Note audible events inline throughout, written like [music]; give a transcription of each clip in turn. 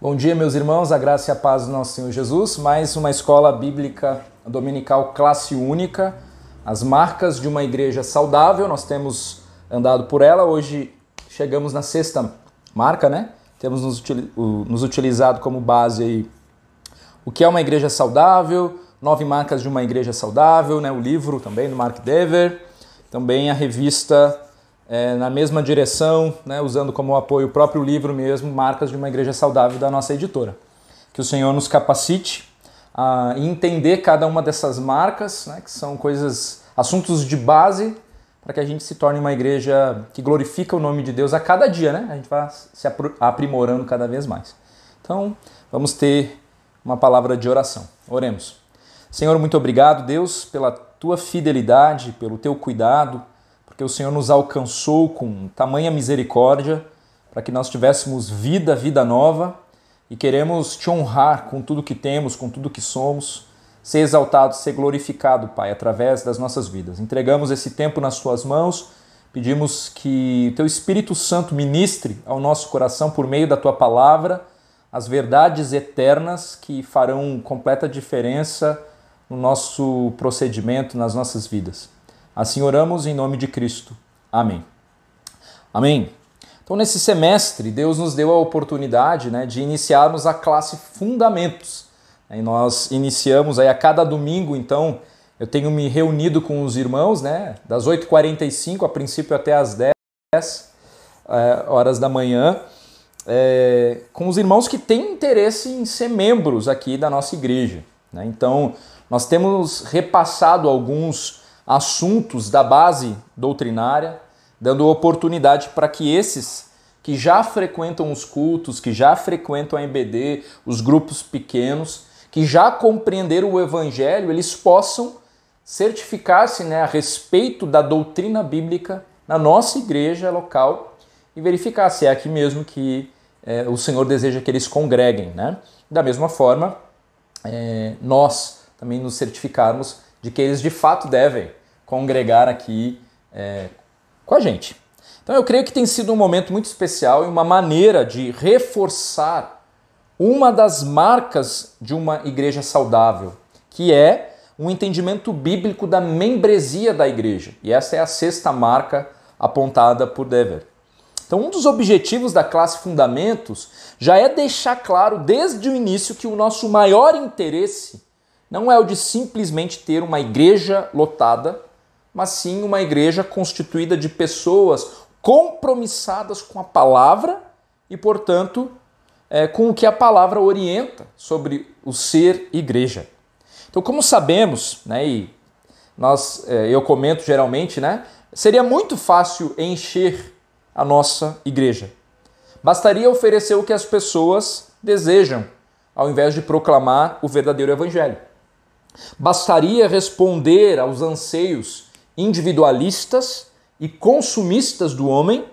Bom dia, meus irmãos, a graça e a paz do nosso Senhor Jesus. Mais uma escola bíblica dominical classe única, as marcas de uma igreja saudável. Nós temos andado por ela. Hoje chegamos na sexta marca, né? Temos nos, utilizado como base aí o que é uma igreja saudável, nove marcas de uma igreja saudável, né? O livro também do Mark Dever, também a revista é, na mesma direção, né, usando como apoio o próprio livro mesmo, Marcas de uma Igreja Saudável da nossa editora. Que o Senhor nos capacite a entender cada uma dessas marcas, né, que são coisas, assuntos de base, para que a gente se torne uma igreja que glorifica o nome de Deus a cada dia, né? A gente vai se aprimorando cada vez mais. Então, vamos ter uma palavra de oração. Oremos. Senhor, muito obrigado, Deus, pela tua fidelidade, pelo teu cuidado, porque o Senhor nos alcançou com tamanha misericórdia para que nós tivéssemos vida, vida nova e queremos te honrar com tudo que temos, com tudo que somos, ser exaltado, ser glorificado, Pai, através das nossas vidas. Entregamos esse tempo nas tuas mãos, pedimos que teu Espírito Santo ministre ao nosso coração por meio da tua palavra as verdades eternas que farão completa diferença no nosso procedimento, nas nossas vidas. Assim oramos em nome de Cristo. Amém. Amém. Então, nesse semestre, Deus nos deu a oportunidade né, de iniciarmos a classe Fundamentos. Nós iniciamos aí a cada domingo, então, eu tenho me reunido com os irmãos, né, das 8h45, a princípio até as 10 é, horas da manhã, é, com os irmãos que têm interesse em ser membros aqui da nossa igreja. Né? Então, nós temos repassado alguns assuntos da base doutrinária, dando oportunidade para que esses que já frequentam os cultos, que já frequentam a EBD, os grupos pequenos, que já compreenderam o Evangelho, eles possam certificar-se né, a respeito da doutrina bíblica na nossa igreja local e verificar se é aqui mesmo que é, o Senhor deseja que eles congreguem. Né? Da mesma forma, é, nós também nos certificarmos de que eles de fato devem congregar aqui é, com a gente. Então eu creio que tem sido um momento muito especial e uma maneira de reforçar uma das marcas de uma igreja saudável, que é um entendimento bíblico da membresia da igreja. E essa é a sexta marca apontada por Dever. Então, um dos objetivos da classe Fundamentos já é deixar claro desde o início que o nosso maior interesse não é o de simplesmente ter uma igreja lotada, mas sim uma igreja constituída de pessoas compromissadas com a palavra e, portanto, é, com o que a palavra orienta sobre o ser igreja. Então, como sabemos, né, e nós, é, eu comento geralmente, né, seria muito fácil encher a nossa igreja. Bastaria oferecer o que as pessoas desejam, ao invés de proclamar o verdadeiro evangelho. Bastaria responder aos anseios individualistas e consumistas do homem,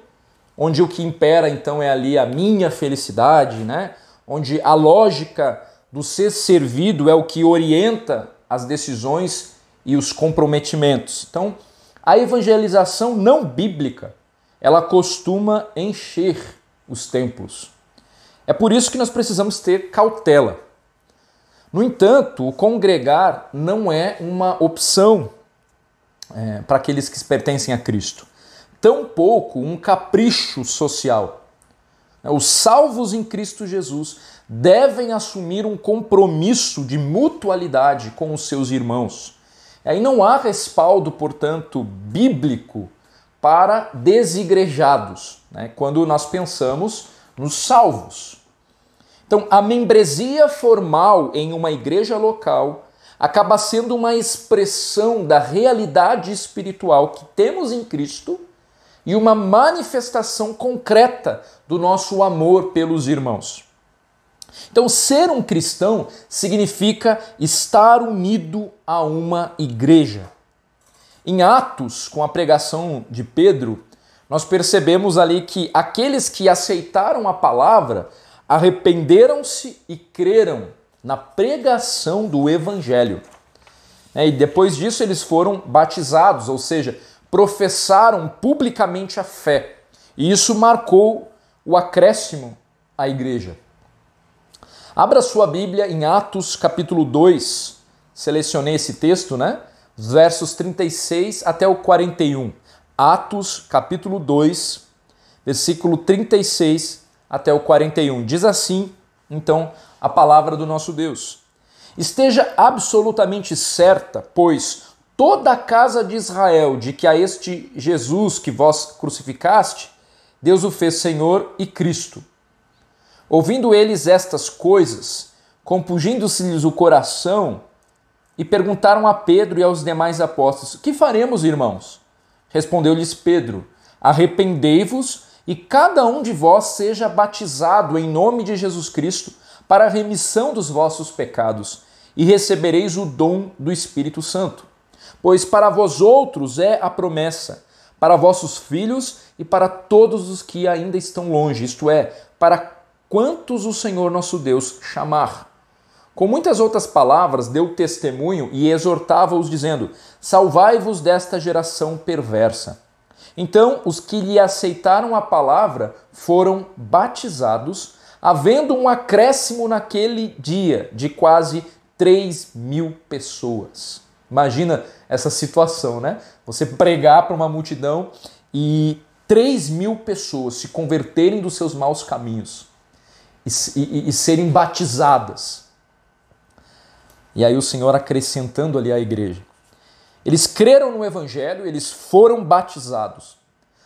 onde o que impera então é ali a minha felicidade, né? onde a lógica do ser servido é o que orienta as decisões e os comprometimentos. Então, a evangelização não bíblica, ela costuma encher os templos. É por isso que nós precisamos ter cautela. No entanto, o congregar não é uma opção é, para aqueles que pertencem a Cristo. Tampouco um capricho social. Os salvos em Cristo Jesus devem assumir um compromisso de mutualidade com os seus irmãos. Aí não há respaldo, portanto, bíblico para desigrejados, né? quando nós pensamos nos salvos. Então, a membresia formal em uma igreja local acaba sendo uma expressão da realidade espiritual que temos em Cristo e uma manifestação concreta do nosso amor pelos irmãos. Então, ser um cristão significa estar unido a uma igreja. Em Atos, com a pregação de Pedro, nós percebemos ali que aqueles que aceitaram a palavra arrependeram-se e creram na pregação do Evangelho. É, e depois disso eles foram batizados, ou seja, professaram publicamente a fé. E isso marcou o acréscimo à igreja. Abra sua Bíblia em Atos capítulo 2. Selecionei esse texto, né? Versos 36 até o 41. Atos capítulo 2, versículo 36 até o 41. Diz assim, então, a palavra do nosso Deus. Esteja absolutamente certa, pois toda a casa de Israel, de que a este Jesus que vós crucificaste, Deus o fez Senhor e Cristo. Ouvindo eles estas coisas, compungindo-se-lhes o coração, e perguntaram a Pedro e aos demais apóstolos: Que faremos, irmãos? Respondeu-lhes Pedro: Arrependei-vos e cada um de vós seja batizado em nome de Jesus Cristo para a remissão dos vossos pecados, e recebereis o dom do Espírito Santo. Pois para vós outros é a promessa, para vossos filhos e para todos os que ainda estão longe, isto é, para quantos o Senhor nosso Deus chamar. Com muitas outras palavras, deu testemunho e exortava-os, dizendo: Salvai-vos desta geração perversa. Então, os que lhe aceitaram a palavra foram batizados, havendo um acréscimo naquele dia de quase 3 mil pessoas. Imagina essa situação, né? Você pregar para uma multidão e 3 mil pessoas se converterem dos seus maus caminhos e, e, e serem batizadas. E aí o Senhor acrescentando ali à igreja. Eles creram no evangelho, eles foram batizados.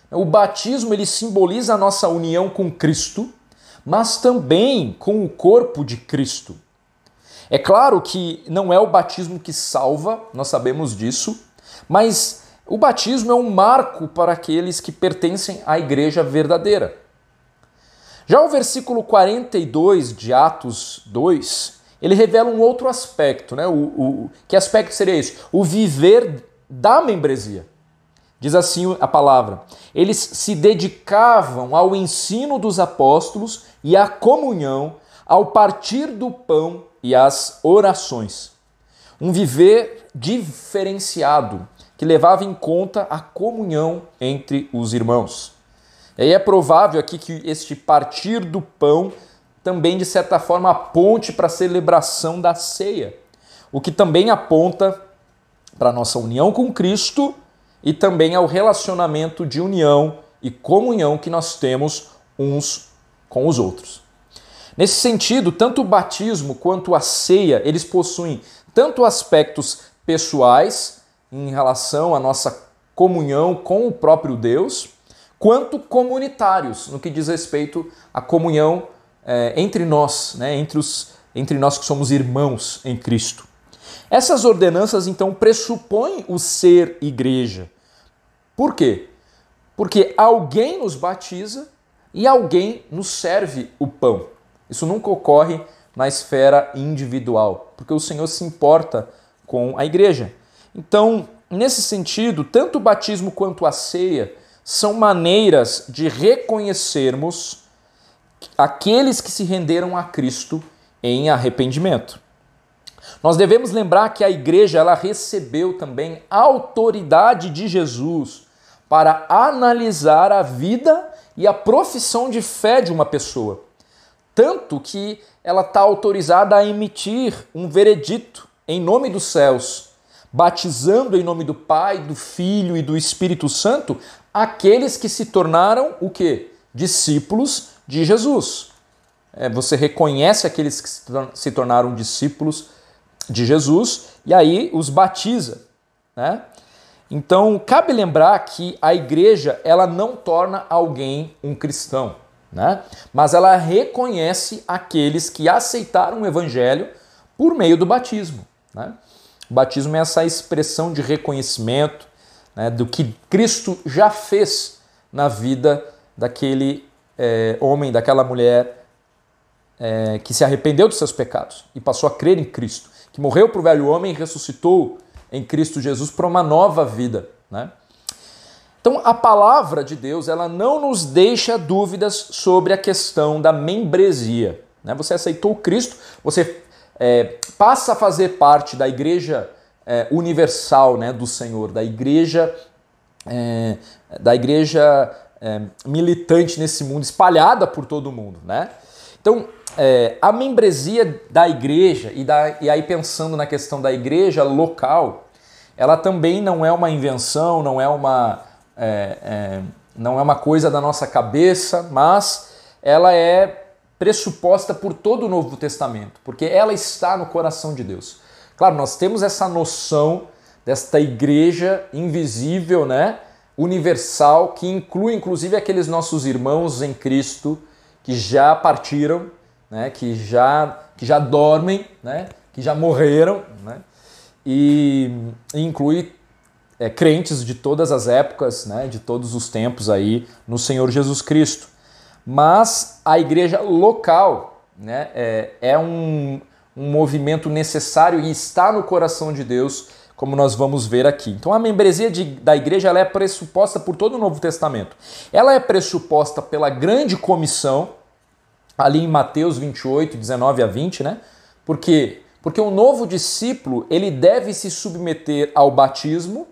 O batismo ele simboliza a nossa união com Cristo, mas também com o corpo de Cristo. É claro que não é o batismo que salva, nós sabemos disso, mas o batismo é um marco para aqueles que pertencem à igreja verdadeira. Já o versículo 42 de Atos 2, ele revela um outro aspecto, né? O, o, que aspecto seria esse? O viver da membresia. Diz assim a palavra: eles se dedicavam ao ensino dos apóstolos e à comunhão, ao partir do pão e às orações. Um viver diferenciado que levava em conta a comunhão entre os irmãos. E aí é provável aqui que este partir do pão também, de certa forma, aponte para a celebração da ceia, o que também aponta para a nossa união com Cristo e também ao relacionamento de união e comunhão que nós temos uns com os outros. Nesse sentido, tanto o batismo quanto a ceia, eles possuem tanto aspectos pessoais em relação à nossa comunhão com o próprio Deus, quanto comunitários no que diz respeito à comunhão é, entre nós, né, entre, os, entre nós que somos irmãos em Cristo. Essas ordenanças então pressupõem o ser igreja. Por quê? Porque alguém nos batiza e alguém nos serve o pão. Isso nunca ocorre na esfera individual, porque o Senhor se importa com a igreja. Então, nesse sentido, tanto o batismo quanto a ceia são maneiras de reconhecermos aqueles que se renderam a Cristo em arrependimento. Nós devemos lembrar que a igreja ela recebeu também a autoridade de Jesus para analisar a vida e a profissão de fé de uma pessoa. Tanto que ela está autorizada a emitir um veredito em nome dos céus, batizando em nome do Pai, do Filho e do Espírito Santo aqueles que se tornaram o que? Discípulos de Jesus. É, você reconhece aqueles que se tornaram discípulos de Jesus e aí os batiza, né? Então, cabe lembrar que a igreja, ela não torna alguém um cristão, né? Mas ela reconhece aqueles que aceitaram o evangelho por meio do batismo, né? O batismo é essa expressão de reconhecimento né, do que Cristo já fez na vida daquele é, homem, daquela mulher é, que se arrependeu dos seus pecados e passou a crer em Cristo que morreu para o velho homem e ressuscitou em Cristo Jesus para uma nova vida. Né? Então, a palavra de Deus, ela não nos deixa dúvidas sobre a questão da membresia. Né? Você aceitou Cristo, você é, passa a fazer parte da igreja é, universal né, do Senhor, da igreja, é, da igreja é, militante nesse mundo, espalhada por todo mundo. Né? Então, é, a membresia da igreja, e, da, e aí pensando na questão da igreja local, ela também não é uma invenção, não é uma, é, é, não é uma coisa da nossa cabeça, mas ela é pressuposta por todo o Novo Testamento, porque ela está no coração de Deus. Claro, nós temos essa noção desta igreja invisível, né, universal, que inclui inclusive aqueles nossos irmãos em Cristo que já partiram, né, que já que já dormem, né, que já morreram, né, e, e inclui é, crentes de todas as épocas, né, de todos os tempos aí no Senhor Jesus Cristo. Mas a igreja local né, é, é um, um movimento necessário e está no coração de Deus, como nós vamos ver aqui. Então a membresia de, da igreja ela é pressuposta por todo o Novo Testamento. Ela é pressuposta pela grande comissão, ali em Mateus 28, 19 a 20, né? Porque porque o novo discípulo, ele deve se submeter ao batismo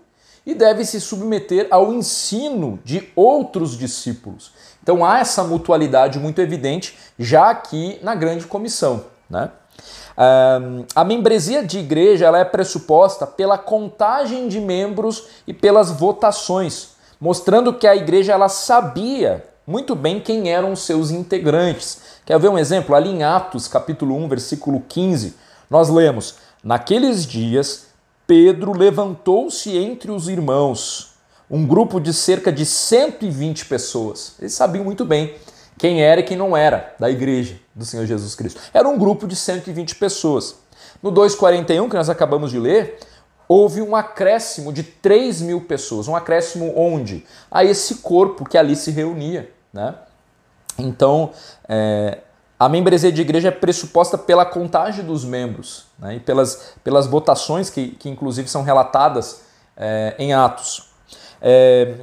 e deve se submeter ao ensino de outros discípulos. Então há essa mutualidade muito evidente já aqui na grande comissão. Né? Um, a membresia de igreja ela é pressuposta pela contagem de membros e pelas votações, mostrando que a igreja ela sabia muito bem quem eram os seus integrantes. Quer ver um exemplo? Ali em Atos, capítulo 1, versículo 15, nós lemos: Naqueles dias, Pedro levantou-se entre os irmãos, um grupo de cerca de 120 pessoas. Eles sabiam muito bem quem era e quem não era da igreja do Senhor Jesus Cristo. Era um grupo de 120 pessoas. No 2,41, que nós acabamos de ler, houve um acréscimo de 3 mil pessoas. Um acréscimo onde? A esse corpo que ali se reunia. Né? Então, é, a membresia de igreja é pressuposta pela contagem dos membros né, e pelas, pelas votações que, que inclusive são relatadas é, em Atos. É,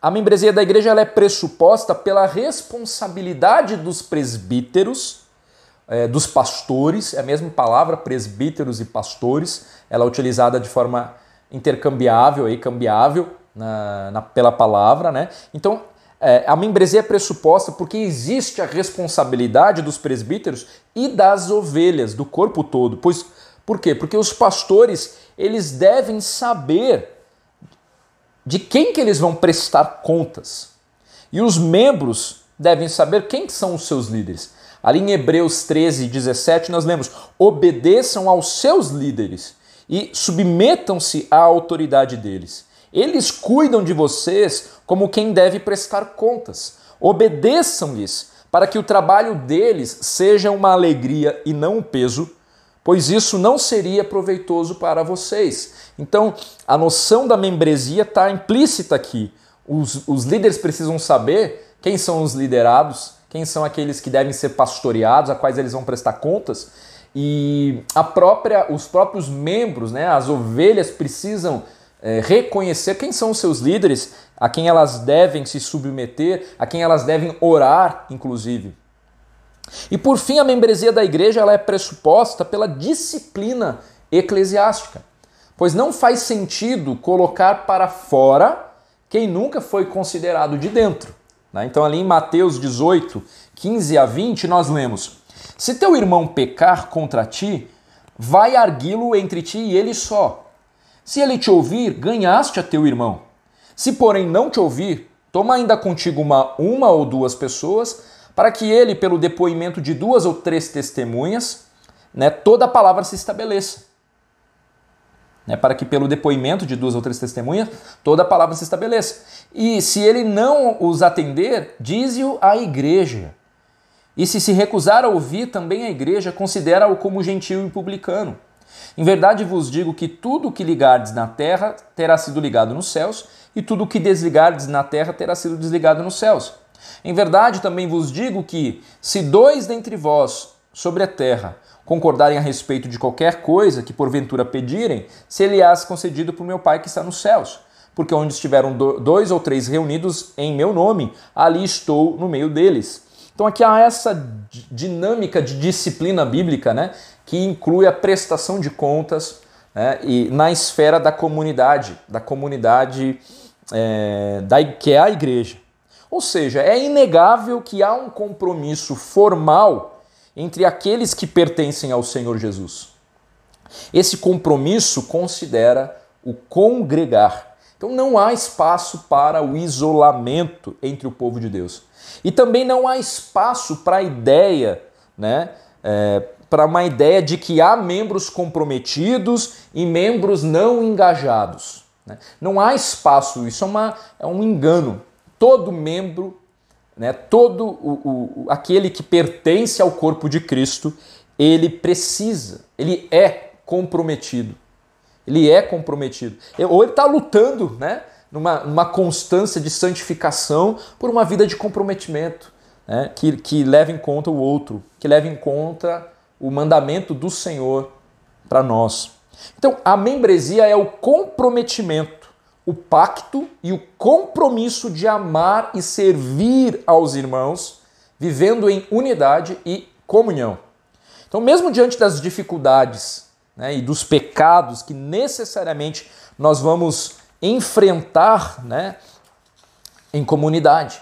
a membresia da igreja é pressuposta pela responsabilidade dos presbíteros, é, dos pastores, é a mesma palavra, presbíteros e pastores, ela é utilizada de forma intercambiável, e cambiável na, na, pela palavra. Né? Então, é, a membresia é pressuposta porque existe a responsabilidade dos presbíteros e das ovelhas, do corpo todo. Pois, por quê? Porque os pastores eles devem saber de quem que eles vão prestar contas. E os membros devem saber quem são os seus líderes. Ali em Hebreus 13, 17, nós lemos: obedeçam aos seus líderes e submetam-se à autoridade deles. Eles cuidam de vocês como quem deve prestar contas. Obedeçam-lhes para que o trabalho deles seja uma alegria e não um peso, pois isso não seria proveitoso para vocês. Então, a noção da membresia está implícita aqui. Os, os líderes precisam saber quem são os liderados, quem são aqueles que devem ser pastoreados, a quais eles vão prestar contas. E a própria, os próprios membros, né, as ovelhas precisam é, reconhecer quem são os seus líderes, a quem elas devem se submeter, a quem elas devem orar, inclusive. E por fim, a membresia da igreja ela é pressuposta pela disciplina eclesiástica, pois não faz sentido colocar para fora quem nunca foi considerado de dentro. Né? Então, ali em Mateus 18, 15 a 20, nós lemos: Se teu irmão pecar contra ti, vai arguí-lo entre ti e ele só. Se ele te ouvir, ganhaste a teu irmão. Se, porém, não te ouvir, toma ainda contigo uma, uma ou duas pessoas, para que ele, pelo depoimento de duas ou três testemunhas, né, toda a palavra se estabeleça. Né, para que pelo depoimento de duas ou três testemunhas, toda a palavra se estabeleça. E se ele não os atender, dize-o à igreja. E se se recusar a ouvir, também a igreja considera-o como gentil e publicano. Em verdade vos digo que tudo o que ligardes na terra terá sido ligado nos céus, e tudo o que desligardes na terra terá sido desligado nos céus. Em verdade também vos digo que, se dois dentre vós sobre a terra concordarem a respeito de qualquer coisa que porventura pedirem, se lhe has concedido por meu Pai que está nos céus. porque onde estiveram dois ou três reunidos em meu nome, ali estou no meio deles. Então aqui há essa dinâmica de disciplina bíblica, né, que inclui a prestação de contas né, e na esfera da comunidade, da comunidade é, da, que é a igreja. Ou seja, é inegável que há um compromisso formal entre aqueles que pertencem ao Senhor Jesus. Esse compromisso considera o congregar. Então não há espaço para o isolamento entre o povo de Deus. E também não há espaço para a ideia, né, é, para uma ideia de que há membros comprometidos e membros não engajados. Né? Não há espaço, isso é, uma, é um engano. Todo membro, né, todo o, o, aquele que pertence ao corpo de Cristo, ele precisa, ele é comprometido. Ele é comprometido. Ou ele está lutando, né? Numa, numa constância de santificação por uma vida de comprometimento, né? que, que leva em conta o outro, que leva em conta o mandamento do Senhor para nós. Então, a membresia é o comprometimento, o pacto e o compromisso de amar e servir aos irmãos, vivendo em unidade e comunhão. Então, mesmo diante das dificuldades né, e dos pecados que necessariamente nós vamos enfrentar né, em comunidade.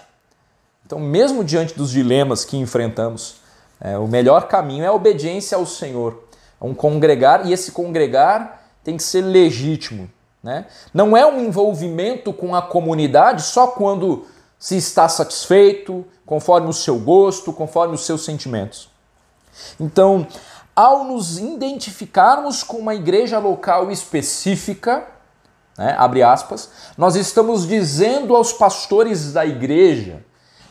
Então, mesmo diante dos dilemas que enfrentamos, é, o melhor caminho é a obediência ao Senhor, é um congregar, e esse congregar tem que ser legítimo. Né? Não é um envolvimento com a comunidade só quando se está satisfeito, conforme o seu gosto, conforme os seus sentimentos. Então, ao nos identificarmos com uma igreja local específica, né, abre aspas, nós estamos dizendo aos pastores da igreja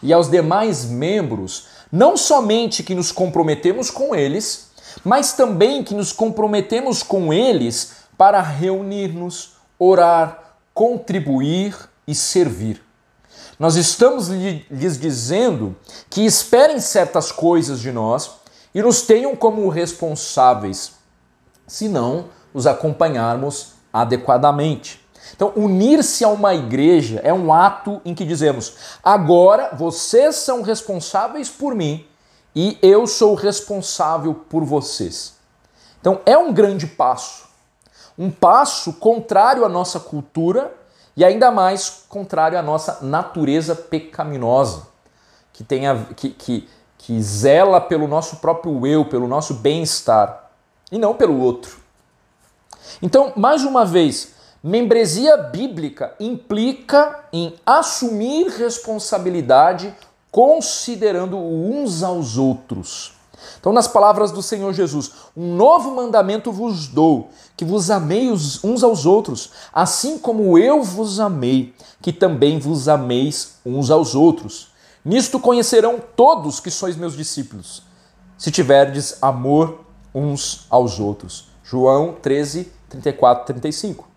e aos demais membros não somente que nos comprometemos com eles, mas também que nos comprometemos com eles para reunir-nos, orar, contribuir e servir. Nós estamos lhes dizendo que esperem certas coisas de nós e nos tenham como responsáveis, se não os acompanharmos adequadamente. Então, unir-se a uma igreja é um ato em que dizemos: agora vocês são responsáveis por mim e eu sou responsável por vocês. Então, é um grande passo. Um passo contrário à nossa cultura e ainda mais contrário à nossa natureza pecaminosa, que, tem a, que, que que zela pelo nosso próprio eu, pelo nosso bem-estar, e não pelo outro. Então, mais uma vez, membresia bíblica implica em assumir responsabilidade considerando uns aos outros. Então, nas palavras do Senhor Jesus, um novo mandamento vos dou, que vos ameis uns aos outros, assim como eu vos amei, que também vos ameis uns aos outros. Nisto conhecerão todos que sois meus discípulos, se tiverdes amor uns aos outros. João 13, 34, 35.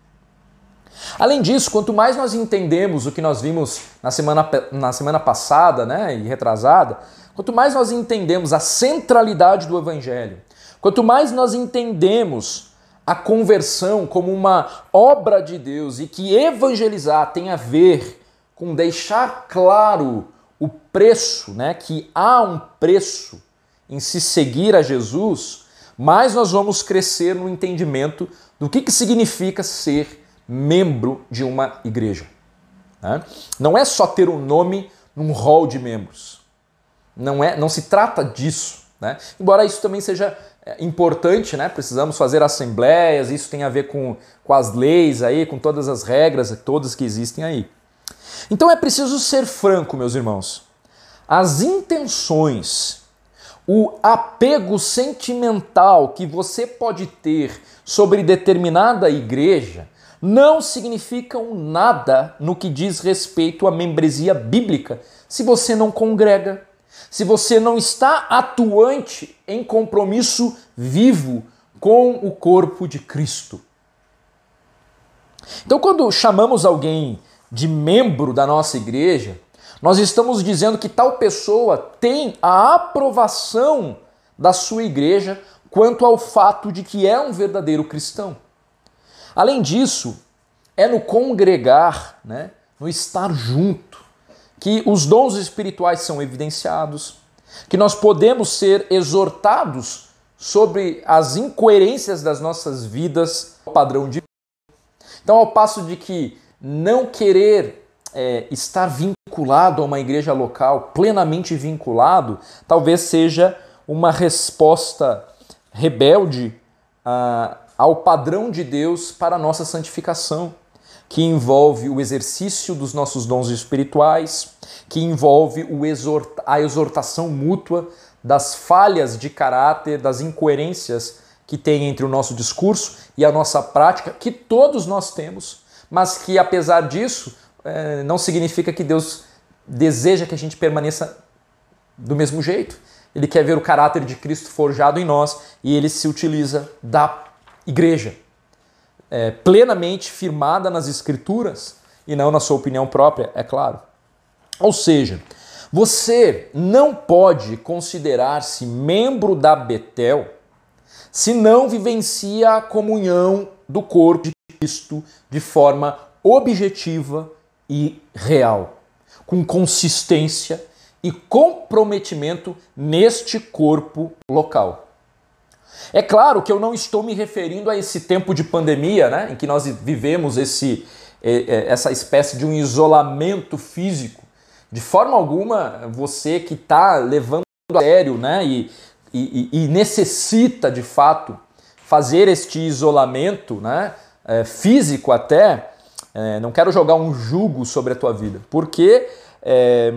Além disso, quanto mais nós entendemos o que nós vimos na semana, na semana passada né, e retrasada, quanto mais nós entendemos a centralidade do Evangelho, quanto mais nós entendemos a conversão como uma obra de Deus e que evangelizar tem a ver com deixar claro o preço, né, que há um preço em se seguir a Jesus, mais nós vamos crescer no entendimento do que, que significa ser membro de uma igreja. Né? Não é só ter um nome num hall de membros. Não, é, não se trata disso. Né? Embora isso também seja é, importante, né? precisamos fazer assembleias, isso tem a ver com, com as leis aí, com todas as regras, todas que existem aí. Então é preciso ser franco, meus irmãos. As intenções, o apego sentimental que você pode ter sobre determinada igreja não significam nada no que diz respeito à membresia bíblica se você não congrega, se você não está atuante em compromisso vivo com o corpo de Cristo. Então, quando chamamos alguém de membro da nossa igreja, nós estamos dizendo que tal pessoa tem a aprovação da sua igreja quanto ao fato de que é um verdadeiro cristão. Além disso, é no congregar, né, no estar junto, que os dons espirituais são evidenciados, que nós podemos ser exortados sobre as incoerências das nossas vidas, padrão de. Então, ao passo de que não querer é, estar vinculado a uma igreja local, plenamente vinculado, talvez seja uma resposta rebelde ah, ao padrão de Deus para a nossa santificação, que envolve o exercício dos nossos dons espirituais, que envolve a exortação mútua das falhas de caráter, das incoerências que tem entre o nosso discurso e a nossa prática, que todos nós temos, mas que apesar disso é, não significa que Deus deseja que a gente permaneça do mesmo jeito. Ele quer ver o caráter de Cristo forjado em nós e ele se utiliza da igreja, é, plenamente firmada nas Escrituras e não na sua opinião própria, é claro. Ou seja, você não pode considerar-se membro da Betel se não vivencia a comunhão do corpo de Cristo de forma objetiva e real, com consistência e comprometimento neste corpo local. É claro que eu não estou me referindo a esse tempo de pandemia, né, em que nós vivemos esse, essa espécie de um isolamento físico de forma alguma, você que está levando a sério né, e, e, e, necessita de fato fazer este isolamento né, é, físico até, é, não quero jogar um jugo sobre a tua vida, porque é,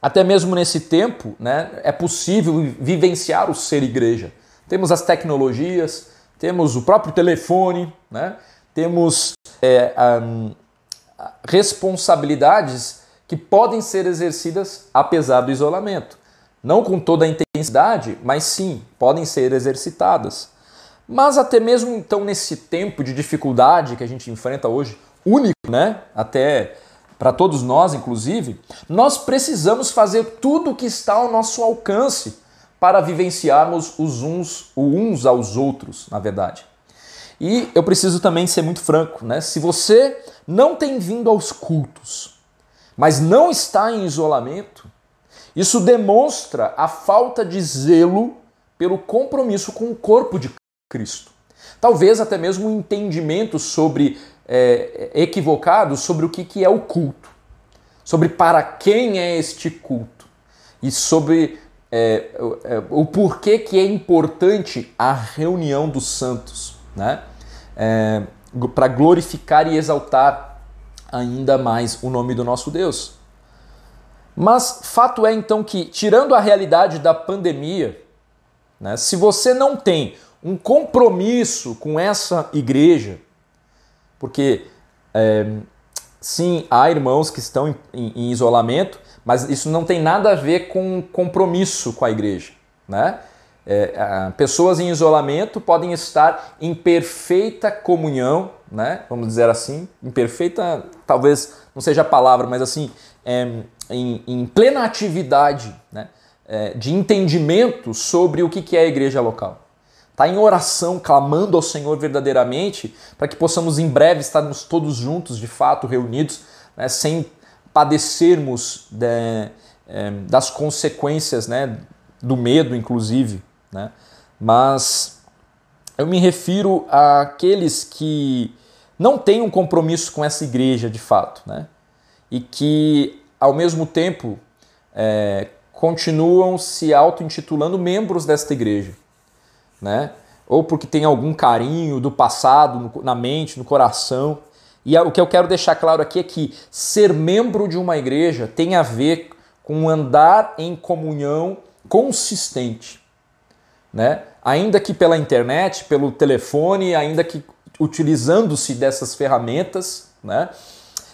até mesmo nesse tempo né, é possível vivenciar o ser igreja. Temos as tecnologias, temos o próprio telefone, né, temos é, um, responsabilidades que podem ser exercidas apesar do isolamento. Não com toda a intensidade, mas sim, podem ser exercitadas. Mas até mesmo então nesse tempo de dificuldade que a gente enfrenta hoje, único, né? Até para todos nós, inclusive, nós precisamos fazer tudo o que está ao nosso alcance para vivenciarmos os uns, uns aos outros, na verdade. E eu preciso também ser muito franco, né? Se você não tem vindo aos cultos, mas não está em isolamento, isso demonstra a falta de zelo pelo compromisso com o corpo de Cristo. Talvez até mesmo um entendimento sobre é, equivocado sobre o que, que é o culto, sobre para quem é este culto e sobre é, é, o porquê que é importante a reunião dos santos, né? É, para glorificar e exaltar ainda mais o nome do nosso Deus. Mas fato é então que, tirando a realidade da pandemia, né, se você não tem um compromisso com essa igreja, porque é, sim, há irmãos que estão em, em, em, isolamento, mas isso não tem nada a ver com compromisso com a igreja. Né? É, pessoas em isolamento podem estar em perfeita comunhão, né? Vamos dizer assim, em perfeita, talvez não seja a palavra, mas assim, é, em, em, plena atividade, né? É, de entendimento sobre o que é a igreja local. Está em oração, clamando ao Senhor verdadeiramente, para que possamos em breve estarmos todos juntos, de fato, reunidos, né? sem padecermos de, é, das consequências né? do medo, inclusive né? Mas eu me refiro àqueles que não têm um compromisso com essa igreja de fato, né? E que, ao mesmo tempo, é, continuam se auto-intitulando membros desta igreja, né? Ou porque tem algum carinho do passado na mente, no coração. E o que eu quero deixar claro aqui é que ser membro de uma igreja tem a ver com andar em comunhão consistente né? Ainda que pela internet, pelo telefone, ainda que utilizando-se dessas ferramentas, né?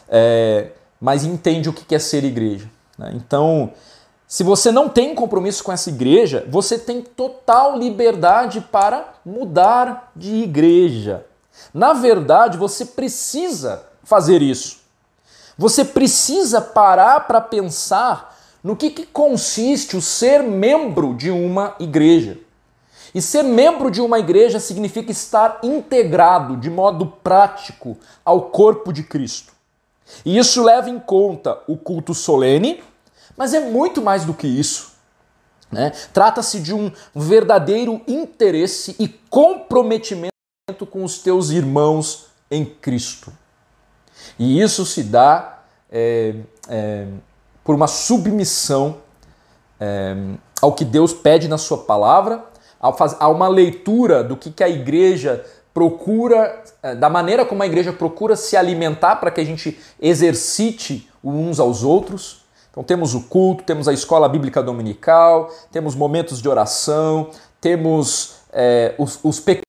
É, mas entende o que é ser igreja. Né? Então, se você não tem compromisso com essa igreja, você tem total liberdade para mudar de igreja. Na verdade, você precisa fazer isso. Você precisa parar para pensar no que, que consiste o ser membro de uma igreja. E ser membro de uma igreja significa estar integrado de modo prático ao corpo de Cristo. E isso leva em conta o culto solene, mas é muito mais do que isso. Né? Trata-se de um verdadeiro interesse e comprometimento com os teus irmãos em Cristo. E isso se dá é, é, por uma submissão é, ao que Deus pede na Sua palavra, a uma leitura do que, que a igreja procura, é, da maneira como a igreja procura se alimentar para que a gente exercite uns aos outros. Então temos o culto, temos a escola bíblica dominical, temos momentos de oração, temos é, os, os, pequenos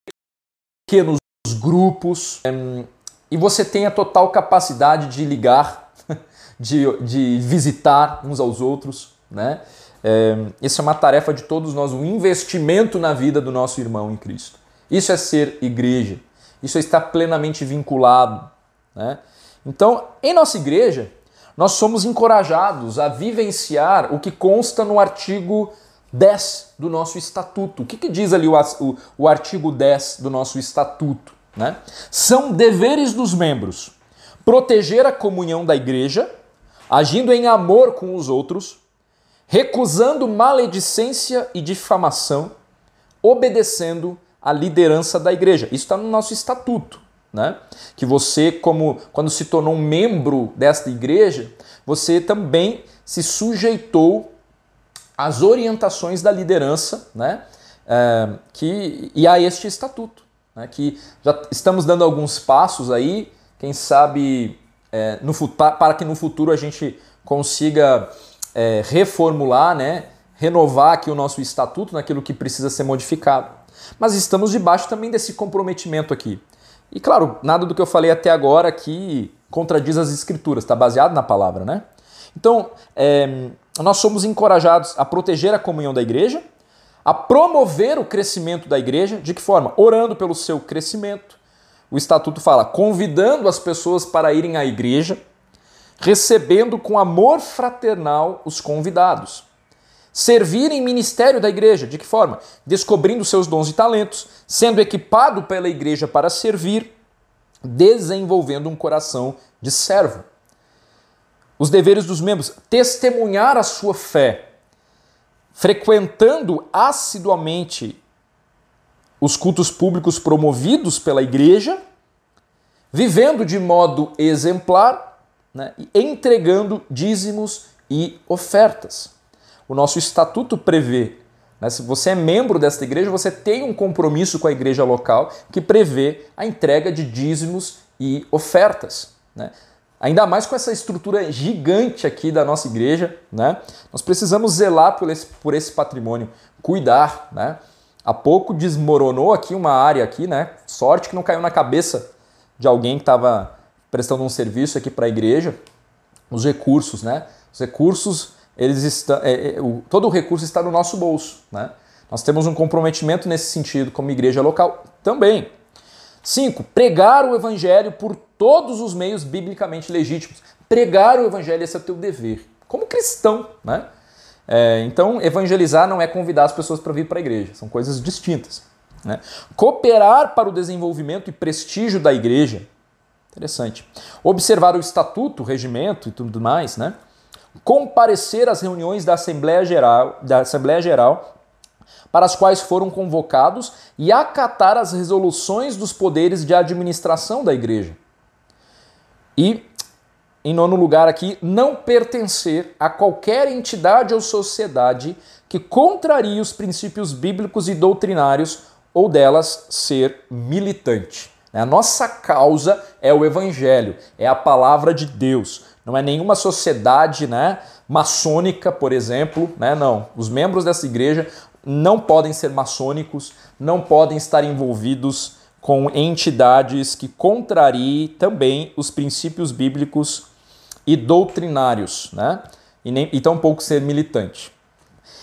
grupos, é, e você tem a total capacidade de ligar, [laughs] de, de visitar uns aos outros, né? É, isso é uma tarefa de todos nós, um investimento na vida do nosso irmão em Cristo. Isso é ser igreja. Isso é estar plenamente vinculado. Né? Então, em nossa igreja, nós somos encorajados a vivenciar o que consta no artigo 10 do nosso estatuto. O que, que diz ali o, o, o, artigo 10 do nosso estatuto? Né? São deveres dos membros proteger a comunhão da igreja, agindo em amor com os outros, recusando maledicência e difamação, obedecendo a liderança da igreja. Isso está no nosso estatuto. Né? Que você, como quando se tornou um membro desta igreja, você também se sujeitou às orientações da liderança, né? É, que, e a este estatuto. Né? Que já estamos dando alguns passos aí, quem sabe é, no, para que no futuro a gente consiga é, reformular, né, renovar aqui o nosso estatuto naquilo que precisa ser modificado. Mas estamos debaixo também desse comprometimento aqui. E claro, nada do que eu falei até agora aqui contradiz as escrituras, está baseado na palavra, né? Então, é, nós somos encorajados a proteger a comunhão da igreja, a promover o crescimento da igreja, de que forma? Orando pelo seu crescimento. O estatuto fala, convidando as pessoas para irem à igreja, recebendo com amor fraternal os convidados. Servir em ministério da igreja, de que forma? Descobrindo seus dons e talentos, sendo equipado pela igreja para servir, desenvolvendo um coração de servo. Os deveres dos membros: testemunhar a sua fé, frequentando assiduamente os cultos públicos promovidos pela igreja, vivendo de modo exemplar né, entregando dízimos e ofertas. O nosso estatuto prevê, né, se você é membro desta igreja, você tem um compromisso com a igreja local que prevê a entrega de dízimos e ofertas. Né? Ainda mais com essa estrutura gigante aqui da nossa igreja, né? Nós precisamos zelar por esse, por esse patrimônio, cuidar, né? Há pouco desmoronou aqui uma área aqui, né? Sorte que não caiu na cabeça de alguém que estava prestando um serviço aqui para a igreja, os recursos, né? Os recursos, eles estão, é, é, o, todo o recurso está no nosso bolso, né? Nós temos um comprometimento nesse sentido como igreja local também. Cinco, pregar o evangelho por todos os meios biblicamente legítimos. Pregar o evangelho, esse é teu dever, como cristão, né? É, então, evangelizar não é convidar as pessoas para vir para a igreja, são coisas distintas. Né? Cooperar para o desenvolvimento e prestígio da igreja, Interessante. Observar o estatuto, o regimento e tudo mais, né? Comparecer às reuniões da Assembleia Geral, da Assembleia Geral para as quais foram convocados e acatar as resoluções dos poderes de administração da igreja. E, em nono lugar aqui, não pertencer a qualquer entidade ou sociedade que contrarie os princípios bíblicos e doutrinários ou delas ser militante. A nossa causa é o Evangelho, é a palavra de Deus. Não é nenhuma sociedade né, maçônica, por exemplo. Né? Não. Os membros dessa igreja não podem ser maçônicos, não podem estar envolvidos com entidades que contrariem também os princípios bíblicos e doutrinários, né? E, nem, e tampouco ser militante.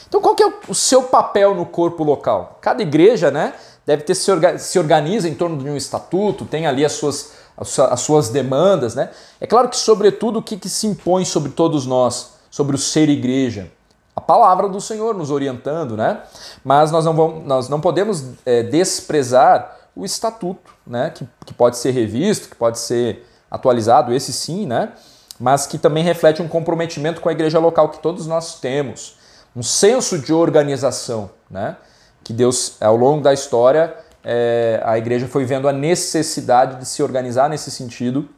Então, qual que é o seu papel no corpo local? Cada igreja, né, deve ter se, orga se organiza em torno de um estatuto, tem ali as suas, as suas demandas. Né? É claro que, sobretudo, o que, que se impõe sobre todos nós, sobre o ser igreja? a palavra do Senhor nos orientando, né? Mas nós não, vamos, nós não podemos é, desprezar o estatuto, né? Que, que pode ser revisto, que pode ser atualizado, esse sim, né? Mas que também reflete um comprometimento com a igreja local que todos nós temos, um senso de organização, né? Que Deus, ao longo da história, é, a igreja foi vendo a necessidade de se organizar nesse sentido.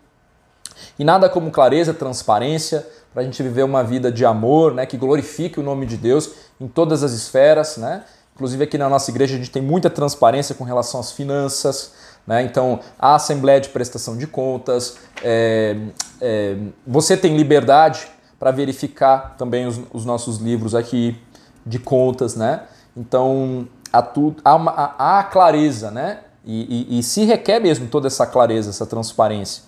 E nada como clareza, transparência, para a gente viver uma vida de amor, né, que glorifique o nome de Deus em todas as esferas, né? Inclusive aqui na nossa igreja a gente tem muita transparência com relação às finanças, né? Então a assembleia de prestação de contas, é, é, você tem liberdade para verificar também os, os, nossos livros aqui de contas, né? Então há, tudo, há, uma, há, clareza, né? E, e, e se requer mesmo toda essa clareza, essa transparência.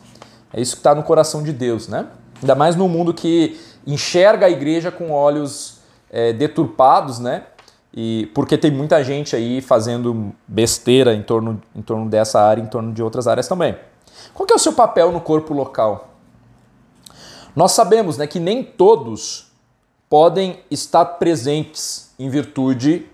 É isso que está no coração de Deus, né? Ainda mais no mundo que enxerga a igreja com olhos é, deturpados, né? E porque tem muita gente aí fazendo besteira em torno, em torno dessa área, em torno de outras áreas também. Qual é o seu papel no corpo local? Nós sabemos né, que nem todos podem estar presentes em virtude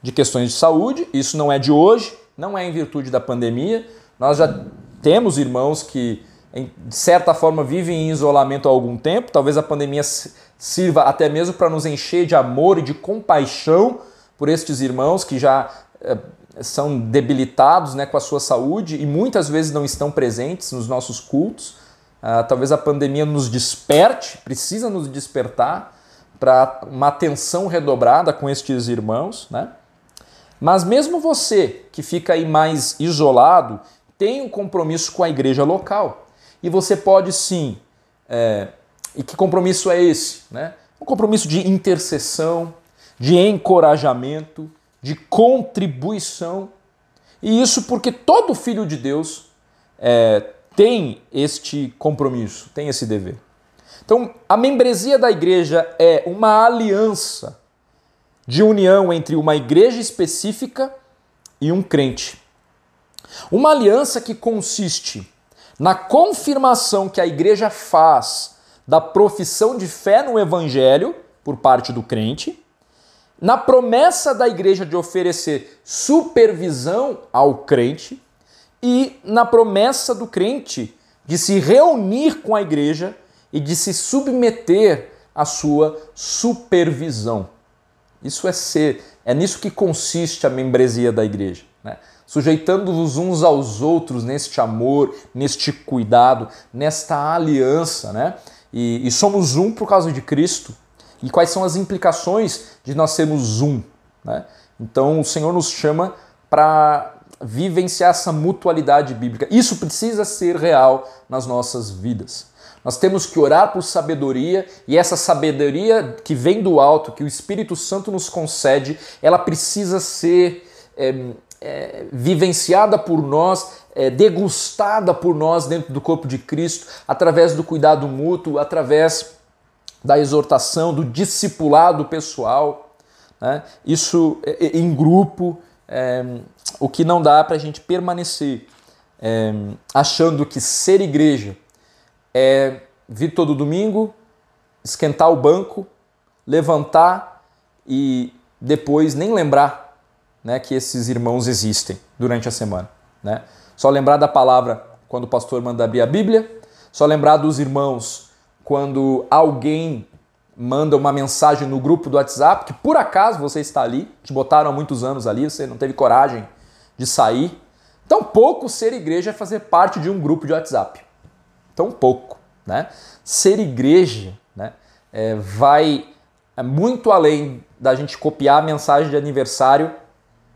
de questões de saúde. Isso não é de hoje, não é em virtude da pandemia. Nós já temos irmãos que de certa forma, vivem em isolamento há algum tempo. Talvez a pandemia sirva até mesmo para nos encher de amor e de compaixão por estes irmãos que já é, são debilitados né, com a sua saúde e muitas vezes não estão presentes nos nossos cultos. Ah, talvez a pandemia nos desperte, precisa nos despertar para uma atenção redobrada com estes irmãos, né? Mas mesmo você que fica aí mais isolado, tem um compromisso com a igreja local. E você pode sim. É, e que compromisso é esse? Né? Um compromisso de intercessão, de encorajamento, de contribuição. E isso porque todo filho de Deus é, tem este compromisso, tem esse dever. Então, a membresia da igreja é uma aliança de união entre uma igreja específica e um crente. Uma aliança que consiste na confirmação que a igreja faz da profissão de fé no evangelho por parte do crente, na promessa da igreja de oferecer supervisão ao crente e na promessa do crente de se reunir com a igreja e de se submeter à sua supervisão. Isso é ser, é nisso que consiste a membresia da igreja. Né? sujeitando-vos uns aos outros neste amor, neste cuidado, nesta aliança, né? E, e, somos um por causa de Cristo. E quais são as implicações de nós sermos um? Né? Então o Senhor nos chama para vivenciar essa mutualidade bíblica. Isso precisa ser real nas nossas vidas. Nós temos que orar por sabedoria e essa sabedoria que vem do alto, que o Espírito Santo nos concede, ela precisa ser é, é, vivenciada por nós, é, degustada por nós dentro do corpo de Cristo, através do cuidado mútuo, através da exortação, do discipulado pessoal, né? isso é, é, em grupo, é, o que não dá para a gente permanecer é, achando que ser igreja é vir todo domingo, esquentar o banco, levantar e depois nem lembrar né, que esses irmãos existem durante a semana. Né? Só lembrar da palavra quando o pastor manda abrir a Bíblia, só lembrar dos irmãos quando alguém manda uma mensagem no grupo do WhatsApp, que por acaso você está ali, te botaram há muitos anos ali, você não teve coragem de sair. Tão pouco ser igreja é fazer parte de um grupo de WhatsApp. Tão pouco. Né? Ser igreja né, é, vai muito além da gente copiar a mensagem de aniversário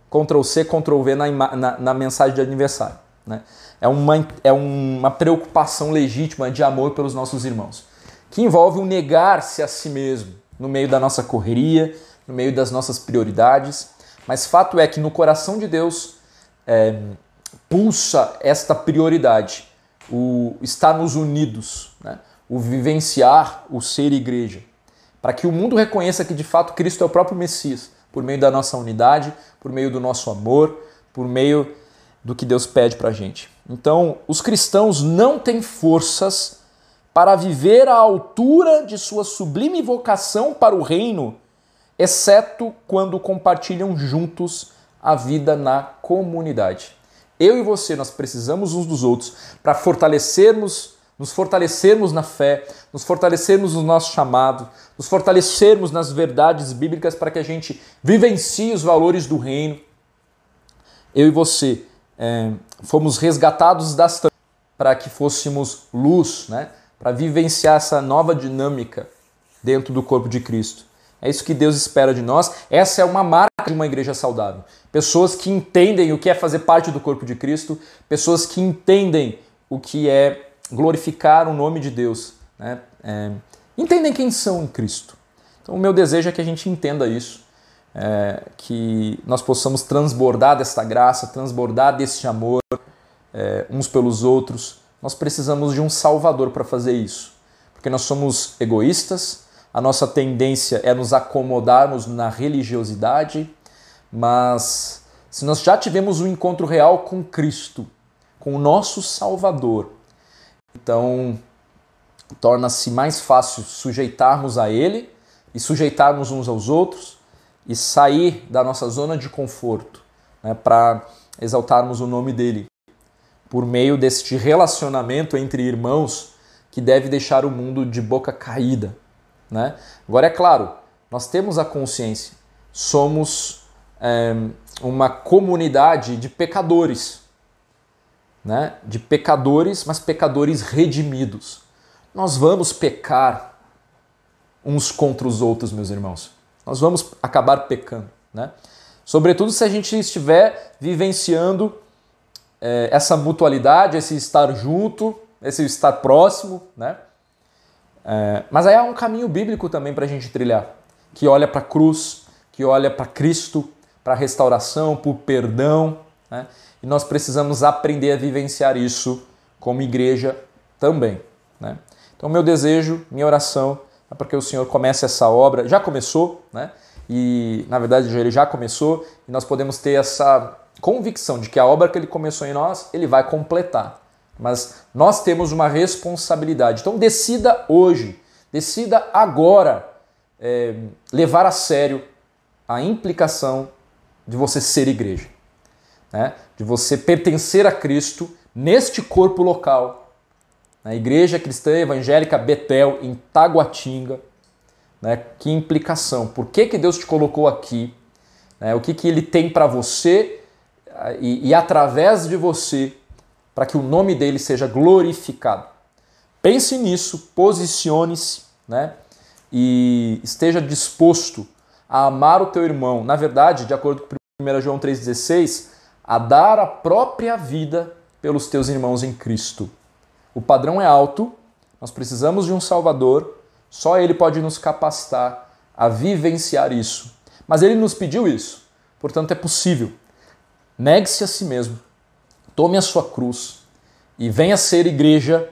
Ctrl C, Ctrl V na, na, na mensagem de aniversário. Né? É, uma, é uma preocupação legítima de amor pelos nossos irmãos, que envolve um negar-se a si mesmo no meio da nossa correria, no meio das nossas prioridades. Mas fato é que no coração de Deus é, pulsa esta prioridade, o estar nos unidos, né? o vivenciar o ser igreja, para que o mundo reconheça que de fato Cristo é o próprio Messias por meio da nossa unidade, por meio do nosso amor, por meio do que Deus pede para a gente. Então, os cristãos não têm forças para viver à altura de sua sublime vocação para o reino exceto quando compartilham juntos a vida na comunidade. Eu e você, nós precisamos uns dos outros para fortalecermos, nos fortalecermos na fé, nos fortalecermos no nosso chamado, nos fortalecermos nas verdades bíblicas para que a gente vivencie os valores do reino. Eu e você é, fomos resgatados das para que fôssemos luz, né? Para vivenciar essa nova dinâmica dentro do corpo de Cristo. É isso que Deus espera de nós. Essa é uma marca de uma igreja saudável. Pessoas que entendem o que é fazer parte do corpo de Cristo, pessoas que entendem o que é glorificar o nome de Deus, né? É, entendem quem são em Cristo. Então, o meu desejo é que a gente entenda isso, é, que nós possamos transbordar desta graça, transbordar deste amor é, uns pelos outros. Nós precisamos de um Salvador para fazer isso, porque nós somos egoístas, a nossa tendência é nos acomodarmos na religiosidade, mas se nós já tivemos um encontro real com Cristo, com o nosso Salvador, então torna-se mais fácil sujeitarmos a Ele e sujeitarmos uns aos outros e sair da nossa zona de conforto né, para exaltarmos o nome dele por meio deste relacionamento entre irmãos que deve deixar o mundo de boca caída. Né? Agora, é claro, nós temos a consciência, somos é, uma comunidade de pecadores, né? de pecadores, mas pecadores redimidos. Nós vamos pecar uns contra os outros, meus irmãos. Nós vamos acabar pecando. Né? Sobretudo se a gente estiver vivenciando é, essa mutualidade, esse estar junto, esse estar próximo, né? É, mas aí há um caminho bíblico também para a gente trilhar, que olha para a cruz, que olha para Cristo, para a restauração, para o perdão. Né? E nós precisamos aprender a vivenciar isso como igreja também. Né? Então, meu desejo, minha oração é para que o Senhor comece essa obra. Já começou, né? e na verdade ele já começou, e nós podemos ter essa convicção de que a obra que ele começou em nós, ele vai completar. Mas nós temos uma responsabilidade. Então decida hoje, decida agora é, levar a sério a implicação de você ser igreja, né? de você pertencer a Cristo neste corpo local, na Igreja Cristã Evangélica Betel, em Taguatinga. Né? Que implicação? Por que, que Deus te colocou aqui? Né? O que, que Ele tem para você e, e através de você para que o nome dele seja glorificado. Pense nisso, posicione-se, né? E esteja disposto a amar o teu irmão. Na verdade, de acordo com 1 João 3,16, a dar a própria vida pelos teus irmãos em Cristo. O padrão é alto, nós precisamos de um Salvador, só Ele pode nos capacitar a vivenciar isso. Mas Ele nos pediu isso, portanto é possível. Negue-se a si mesmo, tome a sua cruz e venha ser igreja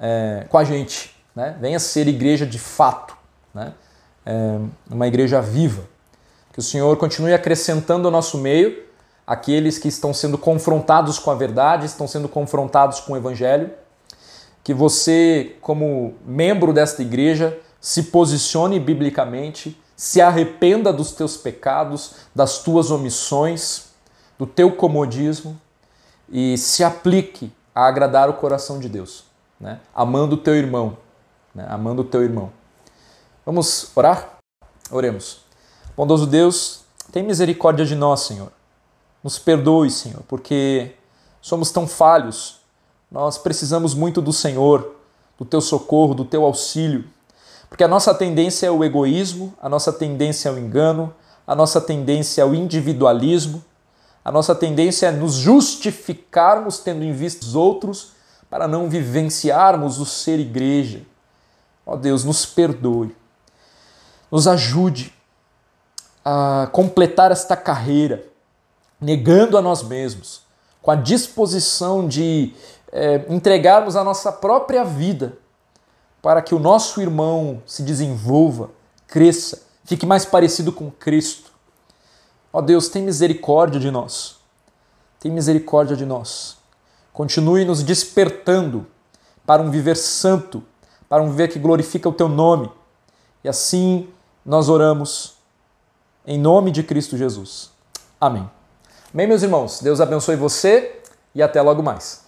é, com a gente, né? venha ser igreja de fato, né? É, uma igreja viva. Que o Senhor continue acrescentando ao nosso meio aqueles que estão sendo confrontados com a verdade, estão sendo confrontados com o Evangelho. Que você, como membro desta igreja, se posicione biblicamente, se arrependa dos teus pecados, das tuas omissões, do teu comodismo e se aplique a agradar o coração de Deus, né? amando o teu irmão, né? amando o teu irmão. Vamos orar? Oremos. Bondoso Deus, tem misericórdia de nós, Senhor. Nos perdoe, Senhor, porque somos tão falhos. Nós precisamos muito do Senhor, do teu socorro, do teu auxílio. Porque a nossa tendência é o egoísmo, a nossa tendência é o engano, a nossa tendência é o individualismo, a nossa tendência é nos justificarmos tendo em vista os outros para não vivenciarmos o ser igreja. Ó Deus, nos perdoe. Nos ajude a completar esta carreira, negando a nós mesmos, com a disposição de é, entregarmos a nossa própria vida para que o nosso irmão se desenvolva, cresça, fique mais parecido com Cristo Ó Deus, tem misericórdia de nós. Tem misericórdia de nós. Continue nos despertando para um viver santo, para um viver que glorifica o teu nome. E assim nós oramos em nome de Cristo Jesus. Amém. Bem, meus irmãos, Deus abençoe você e até logo mais.